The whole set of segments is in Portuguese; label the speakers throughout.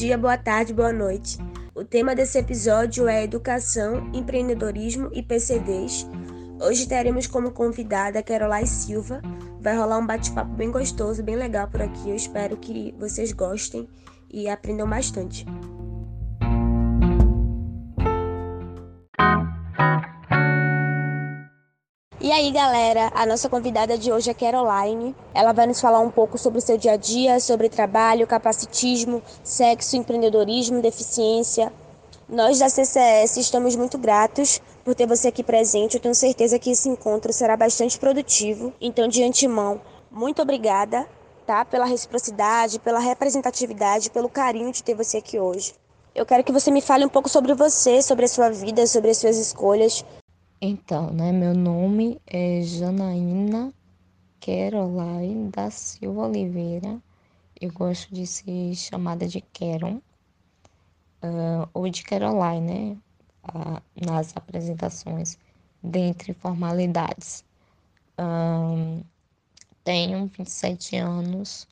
Speaker 1: Dia, boa tarde, boa noite. O tema desse episódio é Educação, Empreendedorismo e PCDs. Hoje teremos como convidada a Caroline Silva. Vai rolar um bate-papo bem gostoso, bem legal por aqui. Eu espero que vocês gostem e aprendam bastante. E aí, galera, a nossa convidada de hoje é Caroline. Ela vai nos falar um pouco sobre o seu dia a dia, sobre trabalho, capacitismo, sexo, empreendedorismo, deficiência. Nós da CCS estamos muito gratos por ter você aqui presente. Eu tenho certeza que esse encontro será bastante produtivo. Então, de antemão, muito obrigada, tá? Pela reciprocidade, pela representatividade, pelo carinho de ter você aqui hoje. Eu quero que você me fale um pouco sobre você, sobre a sua vida, sobre as suas escolhas,
Speaker 2: então, né, meu nome é Janaína Caroline da Silva Oliveira. Eu gosto de ser chamada de Caron uh, ou de Caroline, né, uh, nas apresentações, dentre formalidades. Um, tenho 27 anos,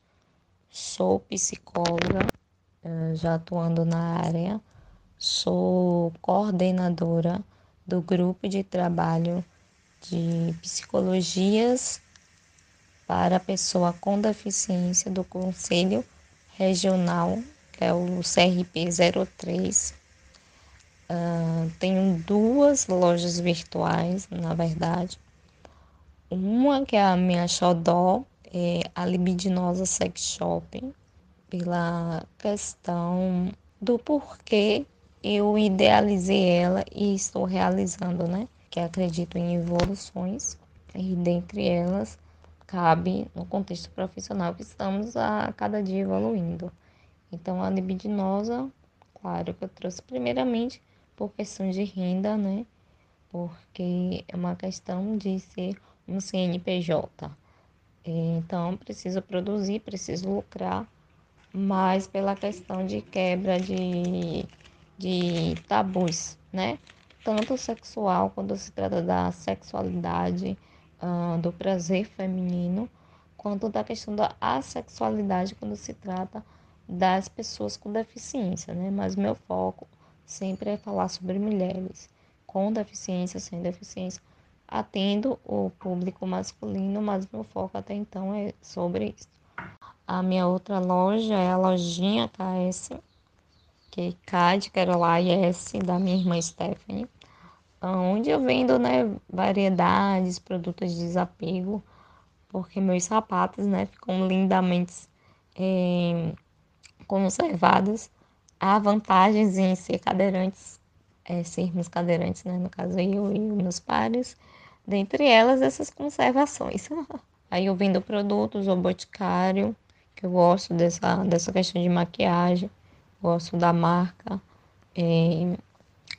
Speaker 2: sou psicóloga, uh, já atuando na área, sou coordenadora do grupo de trabalho de psicologias para a pessoa com deficiência do Conselho Regional, que é o CRP 03. Uh, tenho duas lojas virtuais, na verdade. Uma que é a minha xodó, é a Libidinosa Sex Shopping, pela questão do porquê eu idealizei ela e estou realizando, né? Que acredito em evoluções e dentre elas cabe no contexto profissional que estamos a cada dia evoluindo. Então a libidinosa, claro que eu trouxe primeiramente por questão de renda, né? Porque é uma questão de ser um CNPJ. Então preciso produzir, preciso lucrar, mas pela questão de quebra de de tabus, né? Tanto sexual, quando se trata da sexualidade, uh, do prazer feminino, quanto da questão da assexualidade, quando se trata das pessoas com deficiência, né? Mas meu foco sempre é falar sobre mulheres com deficiência, sem deficiência, atendo o público masculino, mas meu foco até então é sobre isso. A minha outra loja é a lojinha KS, que CAD, Caroline S, da minha irmã Stephanie, onde eu vendo né, variedades, produtos de desapego, porque meus sapatos né, ficam lindamente é, conservados. Há vantagens em ser cadeirantes, é, sermos cadeirantes, né, no caso eu e meus pares, dentre elas essas conservações. Aí eu vendo produtos, o boticário, que eu gosto dessa, dessa questão de maquiagem gosto da marca é,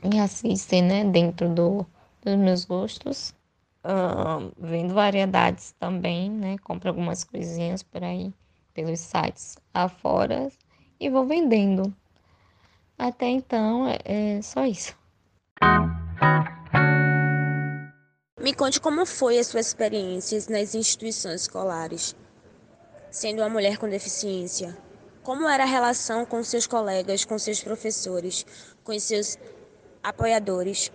Speaker 2: e assistem né, dentro do, dos meus gostos. Uh, vendo variedades também, né? Compro algumas coisinhas por aí pelos sites afora e vou vendendo. Até então é, é só isso.
Speaker 1: Me conte como foi as suas experiências nas instituições escolares, sendo uma mulher com deficiência. Como era a relação com seus colegas, com seus professores, com seus apoiadores?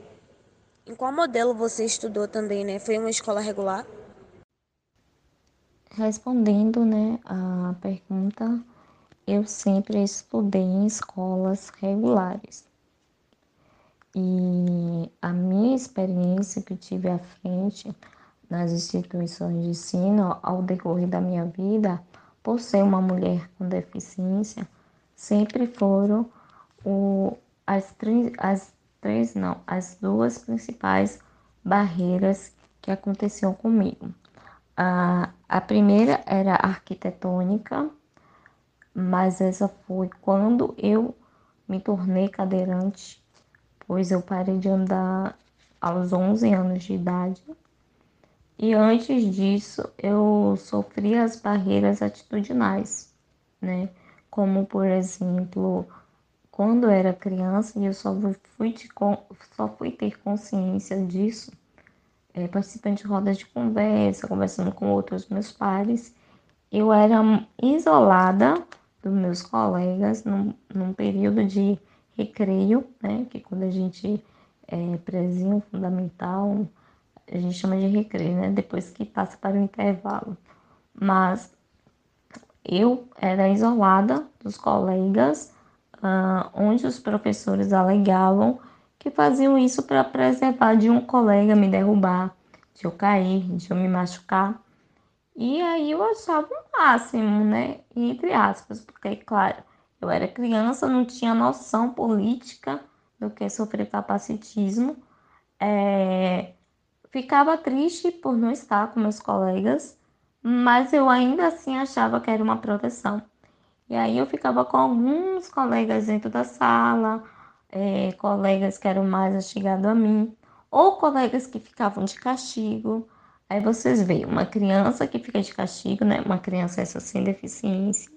Speaker 1: Em qual modelo você estudou também, né? Foi uma escola regular?
Speaker 2: Respondendo, né, a pergunta, eu sempre estudei em escolas regulares. E a minha experiência que tive à frente nas instituições de ensino ao decorrer da minha vida por ser uma mulher com deficiência, sempre foram o, as, as três, não, as duas principais barreiras que aconteciam comigo. A, a primeira era arquitetônica, mas essa foi quando eu me tornei cadeirante, pois eu parei de andar aos 11 anos de idade e antes disso, eu sofri as barreiras atitudinais, né? Como, por exemplo, quando eu era criança, e eu só fui, só fui ter consciência disso, é, participando de rodas de conversa, conversando com outros meus pares, eu era isolada dos meus colegas num, num período de recreio, né? Que quando a gente é prezinho fundamental, a gente chama de recreio, né? Depois que passa para o intervalo. Mas eu era isolada dos colegas, uh, onde os professores alegavam que faziam isso para preservar de um colega me derrubar, de eu cair, de eu me machucar. E aí eu achava o máximo, né? Entre aspas, porque, claro, eu era criança, não tinha noção política do que é sofrer capacitismo. É... Ficava triste por não estar com meus colegas, mas eu ainda assim achava que era uma proteção. E aí eu ficava com alguns colegas dentro da sala, é, colegas que eram mais chegados a mim, ou colegas que ficavam de castigo. Aí vocês veem uma criança que fica de castigo, né? Uma criança essa sem deficiência,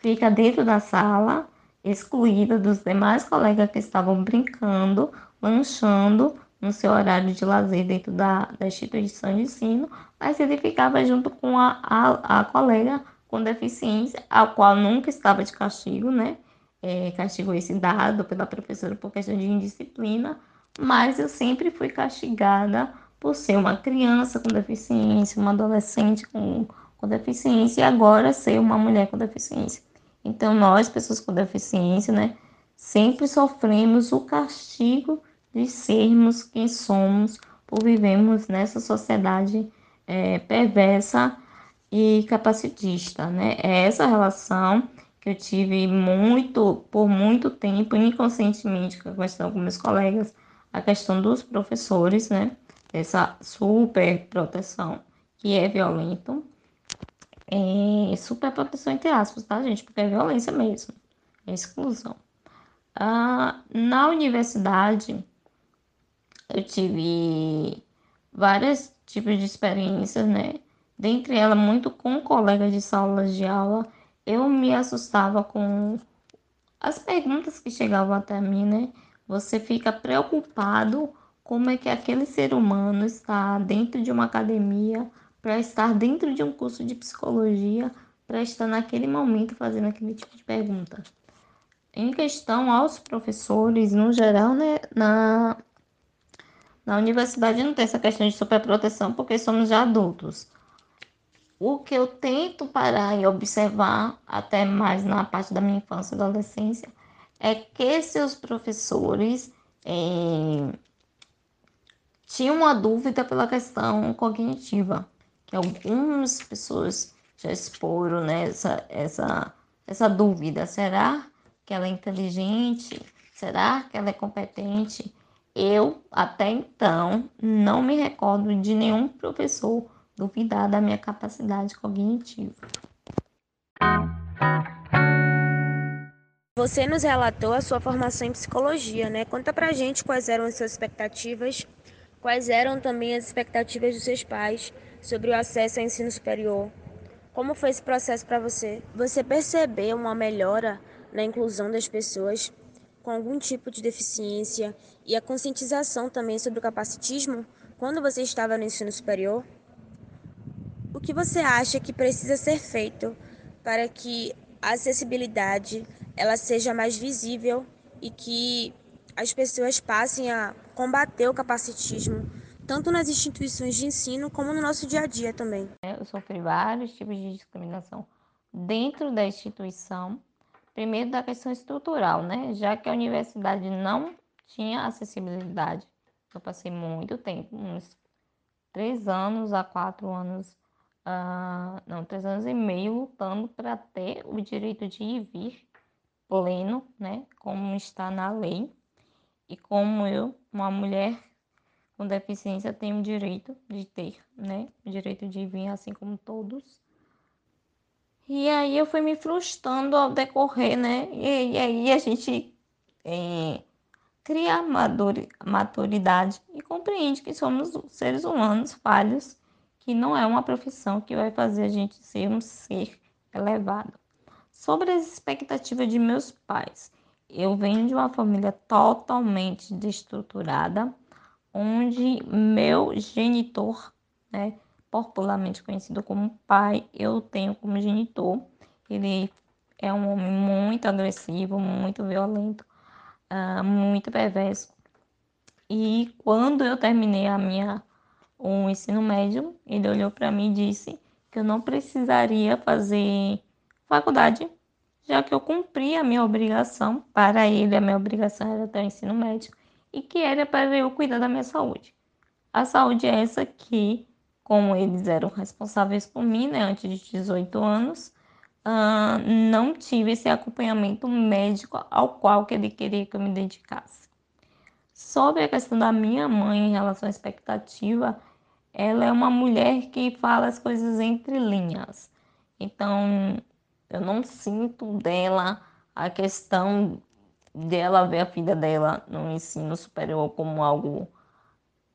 Speaker 2: fica dentro da sala, excluída dos demais colegas que estavam brincando, lanchando, no seu horário de lazer dentro da, da instituição de ensino, mas ele ficava junto com a, a, a colega com deficiência, a qual nunca estava de castigo, né? É, castigo esse dado pela professora por questão de indisciplina, mas eu sempre fui castigada por ser uma criança com deficiência, uma adolescente com, com deficiência e agora ser uma mulher com deficiência. Então, nós, pessoas com deficiência, né, sempre sofremos o castigo de sermos quem somos por vivermos nessa sociedade é, perversa e capacitista, né? É essa relação que eu tive muito, por muito tempo, inconscientemente, com a questão com meus colegas, a questão dos professores, né? Essa super proteção que é violento. É super proteção entre aspas, tá, gente? Porque é violência mesmo, é exclusão. Ah, na universidade, eu tive vários tipos de experiências, né? Dentre elas, muito com colegas de salas de aula, eu me assustava com as perguntas que chegavam até mim, né? Você fica preocupado como é que aquele ser humano está dentro de uma academia, para estar dentro de um curso de psicologia, para estar naquele momento fazendo aquele tipo de pergunta. Em questão aos professores, no geral, né, na, na universidade não tem essa questão de superproteção porque somos já adultos. O que eu tento parar e observar, até mais na parte da minha infância e adolescência, é que seus professores é, tinham uma dúvida pela questão cognitiva, que algumas pessoas já exporam né, essa, essa, essa dúvida. Será que ela é inteligente? Será que ela é competente? Eu, até então, não me recordo de nenhum professor duvidar da minha capacidade cognitiva.
Speaker 1: Você nos relatou a sua formação em psicologia, né? Conta pra gente quais eram as suas expectativas, quais eram também as expectativas dos seus pais sobre o acesso ao ensino superior. Como foi esse processo para você? Você percebeu uma melhora na inclusão das pessoas com algum tipo de deficiência e a conscientização também sobre o capacitismo quando você estava no ensino superior? O que você acha que precisa ser feito para que a acessibilidade ela seja mais visível e que as pessoas passem a combater o capacitismo tanto nas instituições de ensino como no nosso dia a dia também.
Speaker 2: Eu sofri vários tipos de discriminação dentro da instituição Primeiro da questão estrutural, né? Já que a universidade não tinha acessibilidade. Eu passei muito tempo, uns três anos a quatro anos, uh, não, três anos e meio lutando para ter o direito de ir e vir pleno, né? Como está na lei. E como eu, uma mulher com deficiência, tenho o direito de ter, né? O direito de vir assim como todos. E aí eu fui me frustrando ao decorrer, né? E, e aí a gente é, cria maturidade e compreende que somos seres humanos falhos, que não é uma profissão que vai fazer a gente ser um ser elevado. Sobre as expectativas de meus pais, eu venho de uma família totalmente destruturada, onde meu genitor, né, popularmente conhecido como pai, eu tenho como genitor. Ele é um homem muito agressivo, muito violento, uh, muito perverso. E quando eu terminei a minha o ensino médio, ele olhou para mim e disse que eu não precisaria fazer faculdade, já que eu cumpri a minha obrigação. Para ele, a minha obrigação era ter o ensino médio e que era para eu cuidar da minha saúde. A saúde é essa que, como eles eram responsáveis por mim, né, antes de 18 anos, uh, não tive esse acompanhamento médico ao qual que ele queria que eu me dedicasse. Sobre a questão da minha mãe em relação à expectativa, ela é uma mulher que fala as coisas entre linhas. Então, eu não sinto dela a questão dela ver a filha dela no ensino superior como algo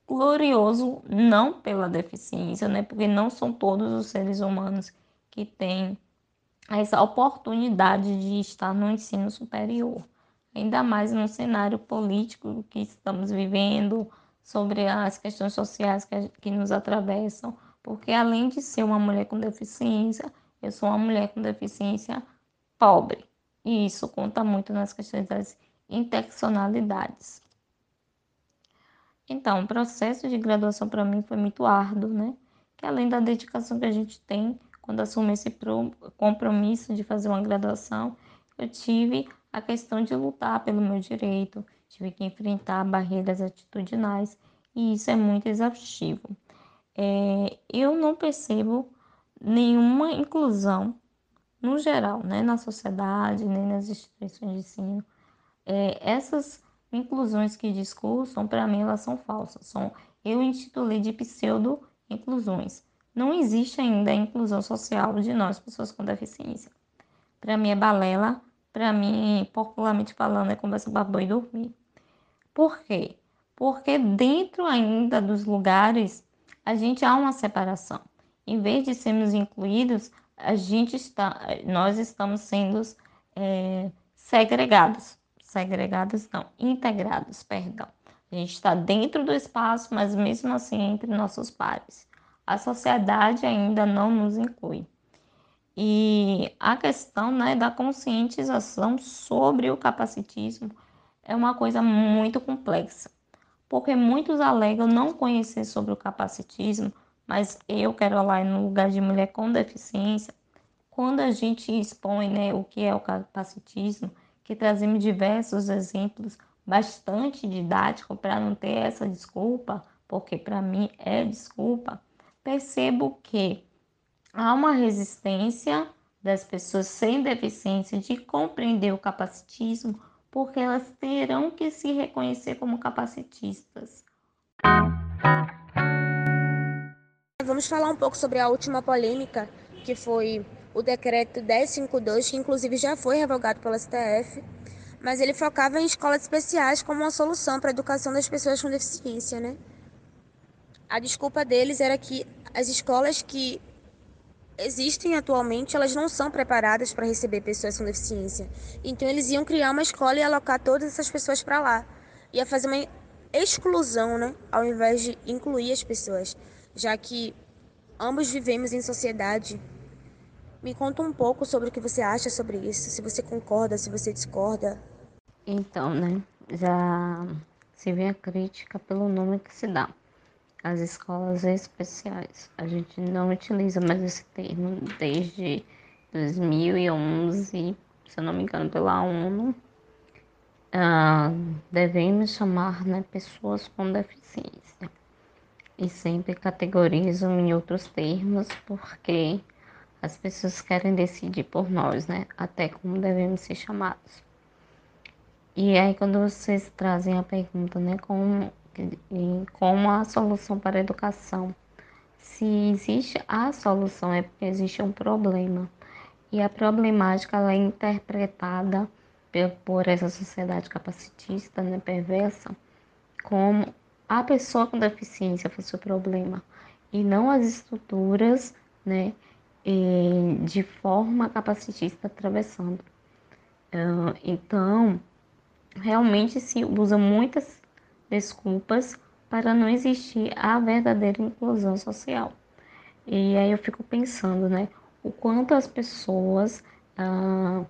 Speaker 2: glorioso, não pela deficiência, né? Porque não são todos os seres humanos que têm essa oportunidade de estar no ensino superior. Ainda mais no cenário político que estamos vivendo, sobre as questões sociais que, que nos atravessam, porque além de ser uma mulher com deficiência, eu sou uma mulher com deficiência pobre. E isso conta muito nas questões das interseccionalidades. Então, o processo de graduação para mim foi muito árduo, né? Que além da dedicação que a gente tem quando assumi esse compromisso de fazer uma graduação, eu tive a questão de lutar pelo meu direito, tive que enfrentar barreiras atitudinais e isso é muito exaustivo. É, eu não percebo nenhuma inclusão, no geral, né, na sociedade, nem nas instituições de ensino. É, essas inclusões que discursam, para mim, elas são falsas. São, eu intitulei de pseudo-inclusões não existe ainda a inclusão social de nós, pessoas com deficiência. Para mim é balela, para mim, popularmente falando, é conversa para boi dormir. Por quê? Porque dentro ainda dos lugares a gente há uma separação. Em vez de sermos incluídos, a gente está, nós estamos sendo é, segregados. Segregados não, integrados, perdão. A gente está dentro do espaço, mas mesmo assim entre nossos pares a sociedade ainda não nos inclui. E a questão né, da conscientização sobre o capacitismo é uma coisa muito complexa, porque muitos alegam não conhecer sobre o capacitismo, mas eu quero lá no lugar de mulher com deficiência, quando a gente expõe né, o que é o capacitismo, que trazemos diversos exemplos bastante didáticos para não ter essa desculpa, porque para mim é desculpa percebo que há uma resistência das pessoas sem deficiência de compreender o capacitismo, porque elas terão que se reconhecer como capacitistas.
Speaker 1: Vamos falar um pouco sobre a última polêmica, que foi o decreto 1052, que inclusive já foi revogado pelo STF, mas ele focava em escolas especiais como uma solução para a educação das pessoas com deficiência, né? A desculpa deles era que as escolas que existem atualmente, elas não são preparadas para receber pessoas com deficiência. Então eles iam criar uma escola e alocar todas essas pessoas para lá. Ia fazer uma exclusão, né, ao invés de incluir as pessoas, já que ambos vivemos em sociedade. Me conta um pouco sobre o que você acha sobre isso, se você concorda, se você discorda.
Speaker 2: Então, né, já se vê a crítica pelo nome que se dá as escolas especiais. A gente não utiliza mais esse termo desde 2011, se eu não me engano, pela ONU. Ah, devemos chamar né, pessoas com deficiência. E sempre categorizam em outros termos, porque as pessoas querem decidir por nós, né? Até como devemos ser chamados. E aí, quando vocês trazem a pergunta, né, como como a solução para a educação. Se existe a solução é porque existe um problema. E a problemática ela é interpretada por essa sociedade capacitista, né, perversa, como a pessoa com deficiência fosse o problema e não as estruturas, né, de forma capacitista atravessando. Então, realmente se usa muitas desculpas para não existir a verdadeira inclusão social. E aí eu fico pensando, né, o quanto as pessoas ah,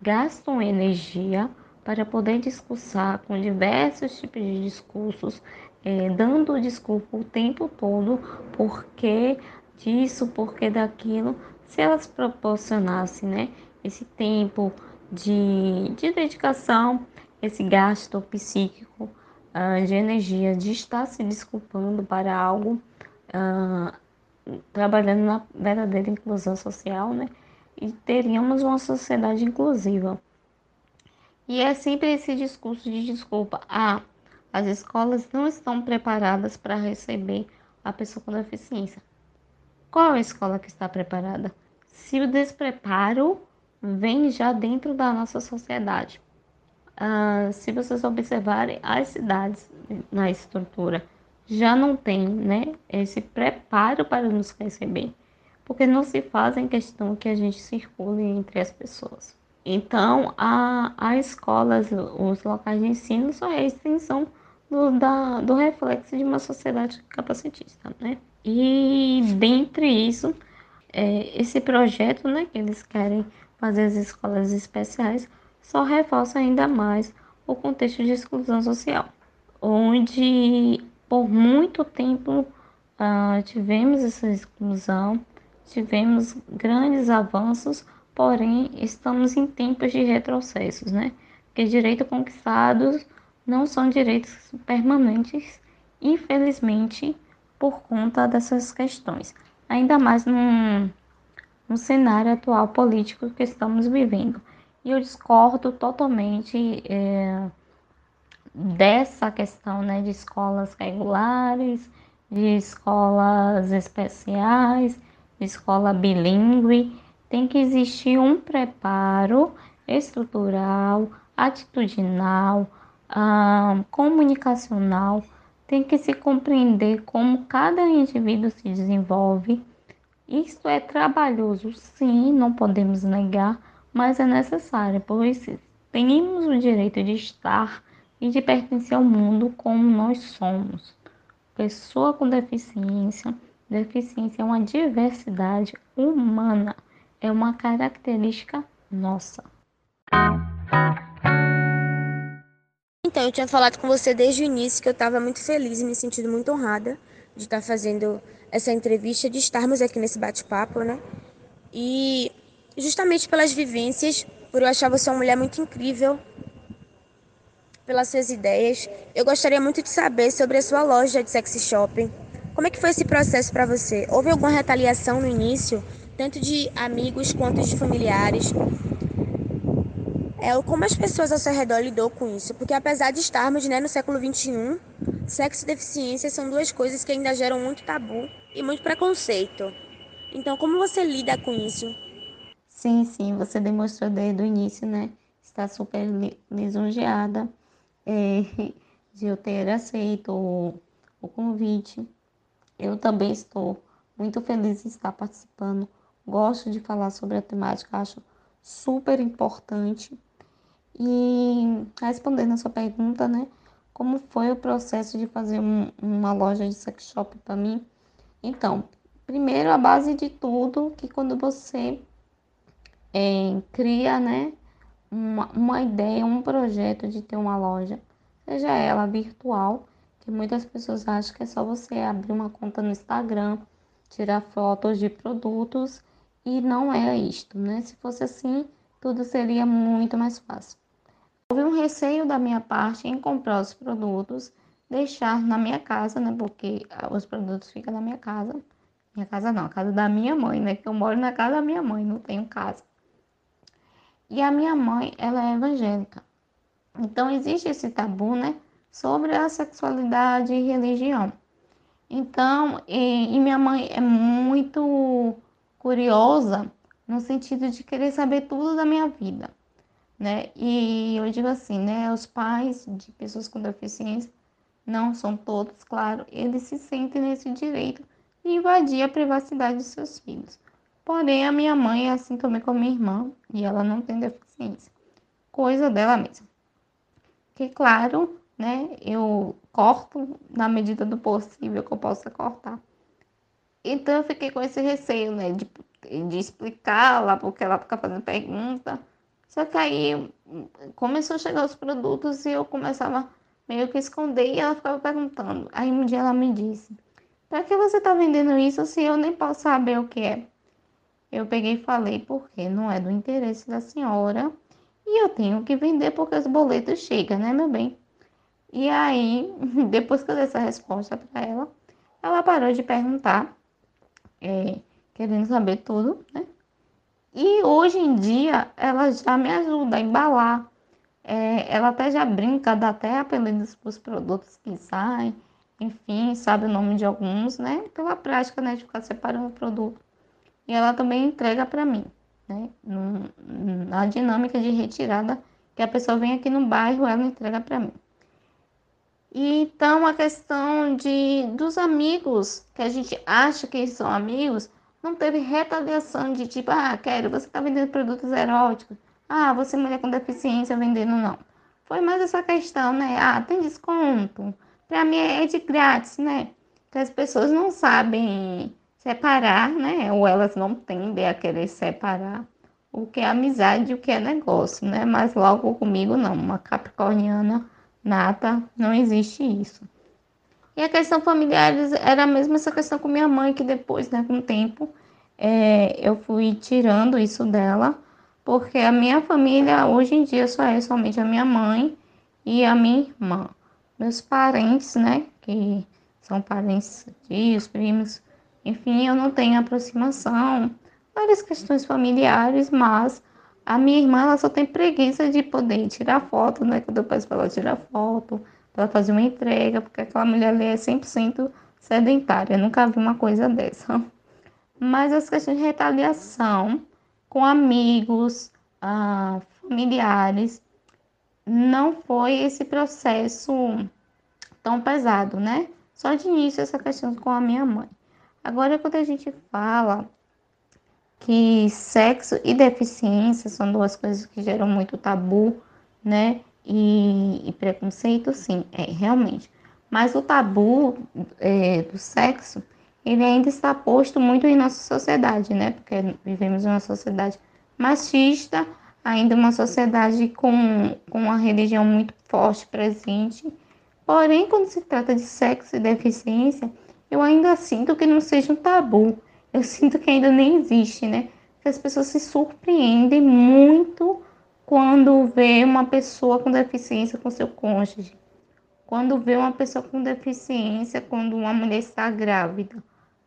Speaker 2: gastam energia para poder discursar com diversos tipos de discursos, é, dando desculpa o tempo todo, porque disso, porque daquilo, se elas proporcionassem né, esse tempo de, de dedicação, esse gasto psíquico uh, de energia, de estar se desculpando para algo, uh, trabalhando na verdadeira inclusão social, né? E teríamos uma sociedade inclusiva. E é sempre esse discurso de desculpa. Ah, as escolas não estão preparadas para receber a pessoa com deficiência. Qual a escola que está preparada? Se o despreparo vem já dentro da nossa sociedade. Ah, se vocês observarem, as cidades na estrutura já não têm né, esse preparo para nos receber, porque não se fazem questão que a gente circule entre as pessoas. Então, a, a escolas, os locais de ensino, só é a extensão do, da, do reflexo de uma sociedade capacitista, né? E dentre isso, é, esse projeto, né, que eles querem fazer as escolas especiais, só reforça ainda mais o contexto de exclusão social, onde por muito tempo uh, tivemos essa exclusão, tivemos grandes avanços, porém estamos em tempos de retrocessos, né? Porque direitos conquistados não são direitos permanentes, infelizmente, por conta dessas questões. Ainda mais num, num cenário atual político que estamos vivendo. E eu discordo totalmente é, dessa questão né, de escolas regulares, de escolas especiais, de escola bilíngue. Tem que existir um preparo estrutural, atitudinal, ah, comunicacional. Tem que se compreender como cada indivíduo se desenvolve. Isso é trabalhoso, sim, não podemos negar, mas é necessário, pois temos o direito de estar e de pertencer ao mundo como nós somos. Pessoa com deficiência, deficiência é uma diversidade humana, é uma característica nossa.
Speaker 1: Então, eu tinha falado com você desde o início que eu estava muito feliz e me sentindo muito honrada de estar fazendo essa entrevista, de estarmos aqui nesse bate-papo, né? E justamente pelas vivências, por eu achar você uma mulher muito incrível, pelas suas ideias. Eu gostaria muito de saber sobre a sua loja de sexy shopping. Como é que foi esse processo para você? Houve alguma retaliação no início, tanto de amigos quanto de familiares? É, como as pessoas ao seu redor lidou com isso? Porque apesar de estarmos né, no século XXI, sexo e deficiência são duas coisas que ainda geram muito tabu e muito preconceito. Então, como você lida com isso?
Speaker 2: Sim, sim, você demonstrou desde o início, né? Está super lisonjeada é, de eu ter aceito o, o convite. Eu também estou muito feliz de estar participando. Gosto de falar sobre a temática, acho super importante. E respondendo a sua pergunta, né? Como foi o processo de fazer um, uma loja de sex shop para mim? Então, primeiro a base de tudo, que quando você é, cria, né, uma, uma ideia, um projeto de ter uma loja, seja ela virtual, que muitas pessoas acham que é só você abrir uma conta no Instagram, tirar fotos de produtos e não é isto, né? Se fosse assim, tudo seria muito mais fácil. Houve um receio da minha parte em comprar os produtos, deixar na minha casa, né? Porque os produtos ficam na minha casa. Minha casa não, a casa da minha mãe, né? Que eu moro na casa da minha mãe, não tenho casa. E a minha mãe, ela é evangélica. Então existe esse tabu, né, sobre a sexualidade e religião. Então, e, e minha mãe é muito curiosa no sentido de querer saber tudo da minha vida, né? E eu digo assim, né, os pais de pessoas com deficiência não são todos, claro, eles se sentem nesse direito de invadir a privacidade de seus filhos. Porém, a minha mãe é assim também como minha irmã, e ela não tem deficiência. Coisa dela mesma. Que, claro, né, eu corto na medida do possível que eu possa cortar. Então, eu fiquei com esse receio, né, de de explicar lá porque ela fica fazendo pergunta. Só que aí começou a chegar os produtos e eu começava meio que esconder e ela ficava perguntando. Aí um dia ela me disse: Para que você está vendendo isso se eu nem posso saber o que é? Eu peguei e falei: Porque não é do interesse da senhora e eu tenho que vender porque os boletos chegam, né, meu bem? E aí, depois que eu dei essa resposta para ela, ela parou de perguntar, é, querendo saber tudo, né? E hoje em dia ela já me ajuda a embalar. É, ela até já brinca, dá até apelidos para os produtos que saem, enfim, sabe o nome de alguns, né? Pela prática, né, de ficar separando o produto. E ela também entrega para mim, né? Na dinâmica de retirada, que a pessoa vem aqui no bairro, ela entrega para mim. E então a questão de dos amigos, que a gente acha que são amigos, não teve retaliação de tipo, ah, quero, você está vendendo produtos eróticos. Ah, você mulher com deficiência vendendo, não. Foi mais essa questão, né? Ah, tem desconto. Para mim é de grátis, né? Que as pessoas não sabem separar, né? Ou elas não tendem a querer separar o que é amizade e o que é negócio, né? Mas logo comigo não, uma capricorniana nata, não existe isso. E a questão familiar era mesmo essa questão com minha mãe, que depois, né, com o tempo, é, eu fui tirando isso dela, porque a minha família hoje em dia só é somente a minha mãe e a minha irmã. Meus parentes, né, que são parentes, tios, primos, enfim, eu não tenho aproximação, várias questões familiares, mas a minha irmã ela só tem preguiça de poder tirar foto, né? Quando eu peço para ela tirar foto, para fazer uma entrega, porque aquela mulher ali é 100% sedentária. Eu nunca vi uma coisa dessa. Mas as questões de retaliação com amigos, ah, familiares, não foi esse processo tão pesado, né? Só de início essa questão com a minha mãe. Agora, quando a gente fala que sexo e deficiência são duas coisas que geram muito tabu, né? E, e preconceito, sim, é realmente. Mas o tabu é, do sexo, ele ainda está posto muito em nossa sociedade, né? Porque vivemos em uma sociedade machista, ainda uma sociedade com, com uma religião muito forte presente. Porém, quando se trata de sexo e deficiência, eu ainda sinto que não seja um tabu. Eu sinto que ainda nem existe, né? Que as pessoas se surpreendem muito quando vê uma pessoa com deficiência com seu cônjuge. Quando vê uma pessoa com deficiência, quando uma mulher está grávida,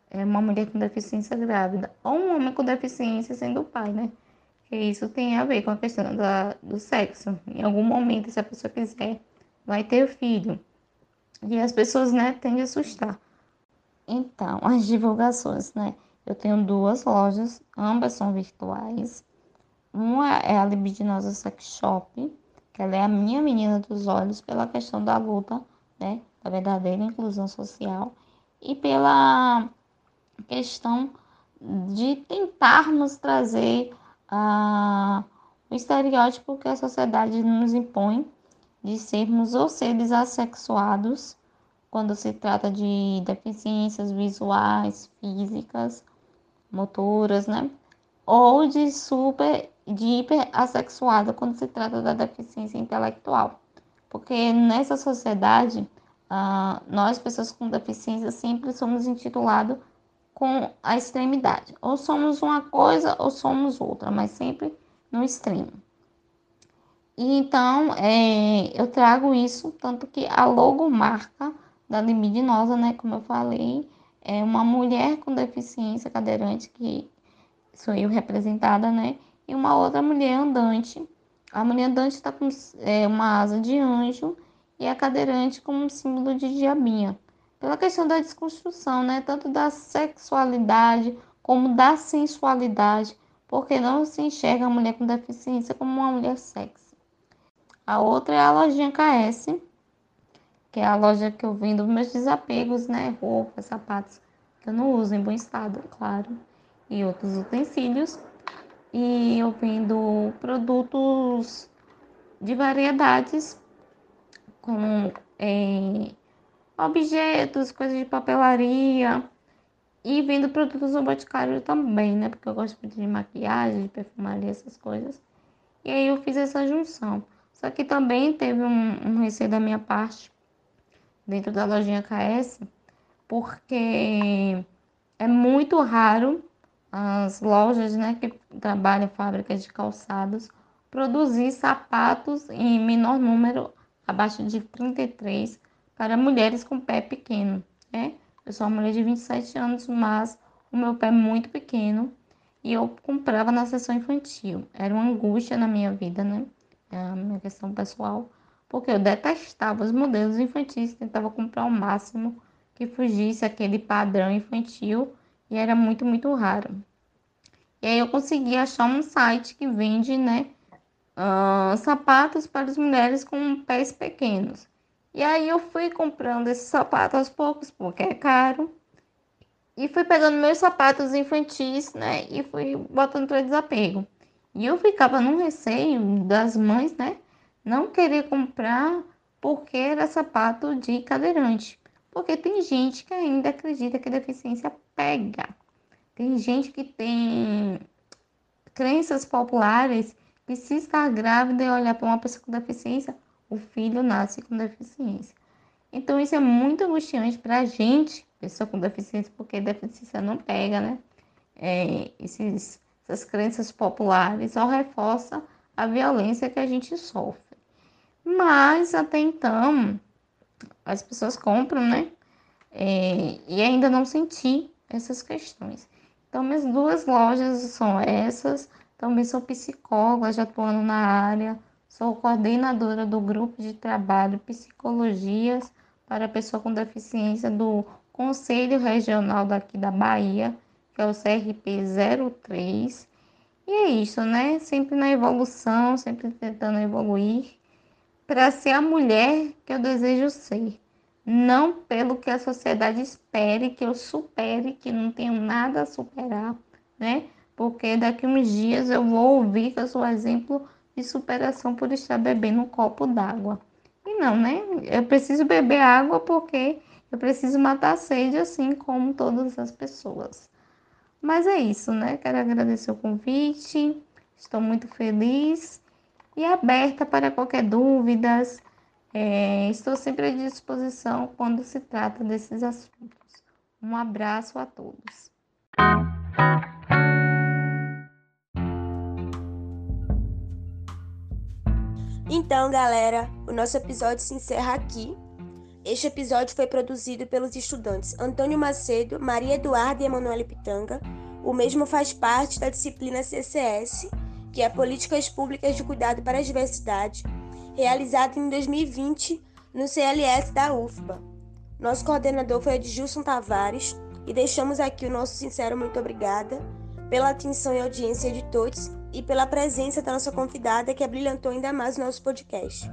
Speaker 2: é uma mulher com deficiência grávida, ou um homem com deficiência sendo pai, né? Que isso tem a ver com a questão da, do sexo. Em algum momento, se a pessoa quiser, vai ter filho. E as pessoas, né, tendem a assustar. Então, as divulgações, né? Eu tenho duas lojas, ambas são virtuais. Uma é a Libidinosa Sex Shop, que ela é a minha menina dos olhos pela questão da luta, né, da verdadeira inclusão social e pela questão de tentarmos trazer o estereótipo que a sociedade nos impõe de sermos ou seres assexuados quando se trata de deficiências visuais, físicas, motoras, né? Ou de super de hiperassexuada quando se trata da deficiência intelectual. Porque nessa sociedade, uh, nós, pessoas com deficiência, sempre somos intitulados com a extremidade. Ou somos uma coisa ou somos outra, mas sempre no extremo. Então, é, eu trago isso, tanto que a logomarca da libidinosa, né, como eu falei, é uma mulher com deficiência cadeirante, que sou eu representada, né? E uma outra mulher andante. A mulher andante está com é, uma asa de anjo e a cadeirante como um símbolo de diabinha. Pela questão da desconstrução, né? Tanto da sexualidade como da sensualidade, porque não se enxerga a mulher com deficiência como uma mulher sexy. A outra é a lojinha KS, que é a loja que eu vendo meus desapegos, né? Roupas, sapatos que eu não uso em bom estado, claro, e outros utensílios e eu vendo produtos de variedades, como é, objetos, coisas de papelaria E vendo produtos do Boticário também, né? Porque eu gosto muito de maquiagem, de perfumaria, essas coisas. E aí eu fiz essa junção. Só que também teve um, um receio da minha parte dentro da lojinha KS, porque é muito raro as lojas né, que trabalham fábricas de calçados produzir sapatos em menor número, abaixo de 33, para mulheres com pé pequeno. Né? Eu sou uma mulher de 27 anos, mas o meu pé é muito pequeno e eu comprava na seção infantil. Era uma angústia na minha vida, né? É a minha questão pessoal, porque eu detestava os modelos infantis, tentava comprar o máximo que fugisse aquele padrão infantil e era muito, muito raro. E aí eu consegui achar um site que vende, né, uh, sapatos para as mulheres com pés pequenos. E aí eu fui comprando esses sapatos aos poucos, porque é caro. E fui pegando meus sapatos infantis, né? E fui botando para desapego. E eu ficava num receio das mães, né? Não querer comprar porque era sapato de cadeirante. Porque tem gente que ainda acredita que deficiência pega. Tem gente que tem crenças populares que se está grávida e olhar para uma pessoa com deficiência, o filho nasce com deficiência. Então isso é muito angustiante para a gente, pessoa com deficiência, porque deficiência não pega, né? É, esses, essas crenças populares só reforça a violência que a gente sofre. Mas até então as pessoas compram, né? É, e ainda não senti essas questões. Então, minhas duas lojas são essas. Também sou psicóloga, já atuando na área. Sou coordenadora do grupo de trabalho Psicologias para Pessoa com Deficiência do Conselho Regional daqui da Bahia, que é o CRP 03. E é isso, né? Sempre na evolução, sempre tentando evoluir para ser a mulher que eu desejo ser. Não pelo que a sociedade espere que eu supere, que não tenho nada a superar, né? Porque daqui uns dias eu vou ouvir que eu sou exemplo de superação por estar bebendo um copo d'água. E não, né? Eu preciso beber água porque eu preciso matar a sede, assim como todas as pessoas. Mas é isso, né? Quero agradecer o convite, estou muito feliz e aberta para qualquer dúvidas. É, estou sempre à disposição quando se trata desses assuntos. Um abraço a todos.
Speaker 1: Então, galera, o nosso episódio se encerra aqui. Este episódio foi produzido pelos estudantes Antônio Macedo, Maria Eduarda e Emanuele Pitanga. O mesmo faz parte da disciplina CCS, que é Políticas Públicas de Cuidado para a Diversidade, realizada em 2020 no CLS da UFBA. Nosso coordenador foi Edilson Tavares e deixamos aqui o nosso sincero muito obrigada pela atenção e audiência de todos e pela presença da nossa convidada que abrilhantou ainda mais o nosso podcast.